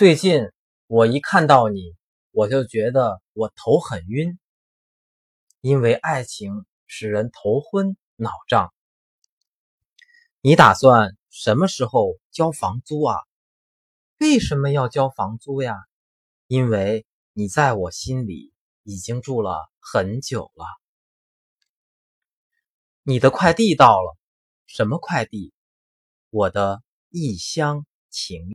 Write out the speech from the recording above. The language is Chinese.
最近我一看到你我就觉得我头很晕因为爱情使人头昏脑胀。你打算什么时候交房租啊？为什么要交房租呀？因为你在我心里已经住了很久了。你的快递到了什么快递？我的一厢情。